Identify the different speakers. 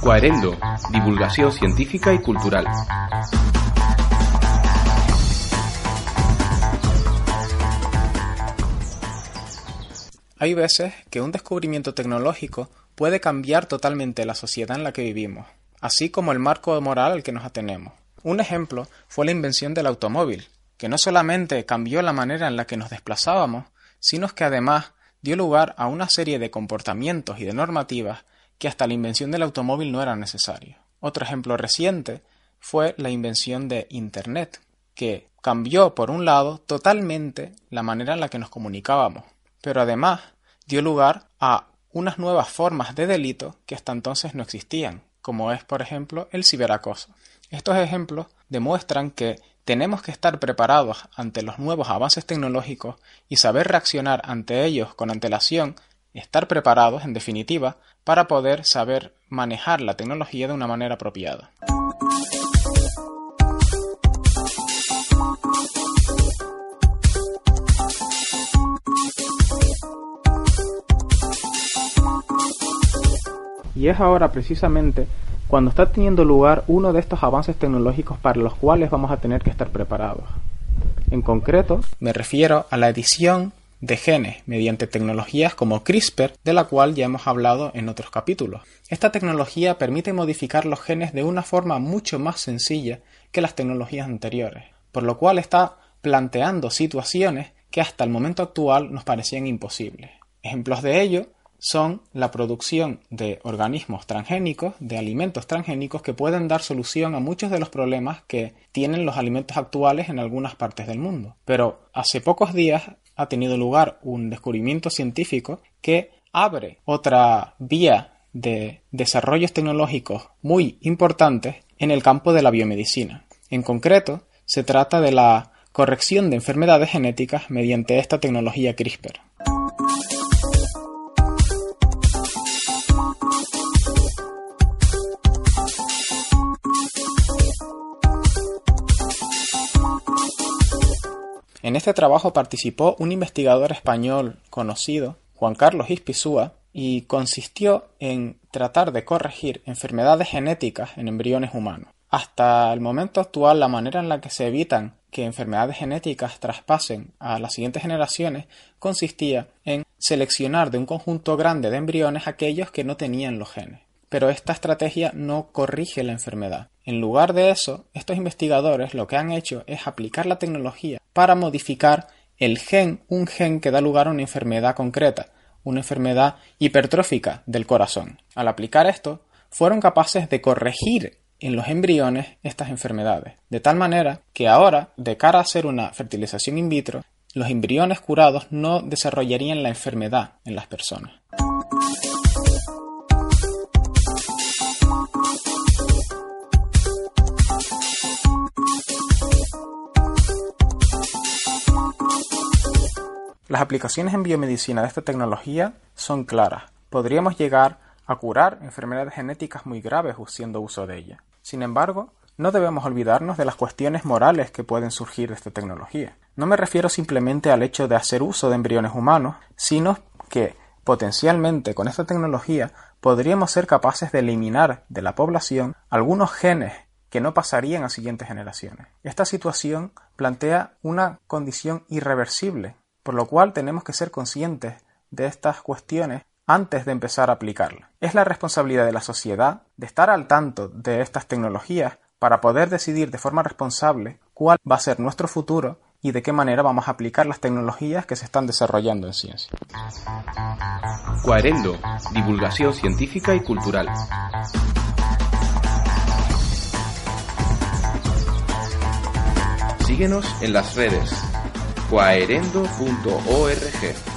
Speaker 1: Cuarendo, divulgación científica y cultural.
Speaker 2: Hay veces que un descubrimiento tecnológico puede cambiar totalmente la sociedad en la que vivimos, así como el marco moral al que nos atenemos. Un ejemplo fue la invención del automóvil, que no solamente cambió la manera en la que nos desplazábamos, sino que además dio lugar a una serie de comportamientos y de normativas que hasta la invención del automóvil no eran necesarios. Otro ejemplo reciente fue la invención de Internet, que cambió, por un lado, totalmente la manera en la que nos comunicábamos, pero además dio lugar a unas nuevas formas de delito que hasta entonces no existían, como es, por ejemplo, el ciberacoso. Estos ejemplos demuestran que tenemos que estar preparados ante los nuevos avances tecnológicos y saber reaccionar ante ellos con antelación, estar preparados, en definitiva, para poder saber manejar la tecnología de una manera apropiada. Y es ahora precisamente cuando está teniendo lugar uno de estos avances tecnológicos para los cuales vamos a tener que estar preparados. En concreto, me refiero a la edición de genes mediante tecnologías como CRISPR, de la cual ya hemos hablado en otros capítulos. Esta tecnología permite modificar los genes de una forma mucho más sencilla que las tecnologías anteriores, por lo cual está planteando situaciones que hasta el momento actual nos parecían imposibles. Ejemplos de ello son la producción de organismos transgénicos, de alimentos transgénicos que pueden dar solución a muchos de los problemas que tienen los alimentos actuales en algunas partes del mundo. Pero hace pocos días ha tenido lugar un descubrimiento científico que abre otra vía de desarrollos tecnológicos muy importantes en el campo de la biomedicina. En concreto, se trata de la corrección de enfermedades genéticas mediante esta tecnología CRISPR. En este trabajo participó un investigador español conocido, Juan Carlos Ispizúa, y consistió en tratar de corregir enfermedades genéticas en embriones humanos. Hasta el momento actual, la manera en la que se evitan que enfermedades genéticas traspasen a las siguientes generaciones consistía en seleccionar de un conjunto grande de embriones aquellos que no tenían los genes. Pero esta estrategia no corrige la enfermedad. En lugar de eso, estos investigadores lo que han hecho es aplicar la tecnología para modificar el gen, un gen que da lugar a una enfermedad concreta, una enfermedad hipertrófica del corazón. Al aplicar esto, fueron capaces de corregir en los embriones estas enfermedades, de tal manera que ahora, de cara a hacer una fertilización in vitro, los embriones curados no desarrollarían la enfermedad en las personas. Las aplicaciones en biomedicina de esta tecnología son claras. Podríamos llegar a curar enfermedades genéticas muy graves haciendo uso de ella. Sin embargo, no debemos olvidarnos de las cuestiones morales que pueden surgir de esta tecnología. No me refiero simplemente al hecho de hacer uso de embriones humanos, sino que potencialmente con esta tecnología podríamos ser capaces de eliminar de la población algunos genes que no pasarían a siguientes generaciones. Esta situación plantea una condición irreversible por lo cual tenemos que ser conscientes de estas cuestiones antes de empezar a aplicarlas. Es la responsabilidad de la sociedad de estar al tanto de estas tecnologías para poder decidir de forma responsable cuál va a ser nuestro futuro y de qué manera vamos a aplicar las tecnologías que se están desarrollando en ciencia.
Speaker 1: Cuarendo, divulgación científica y cultural. Síguenos en las redes cuaerendo.org.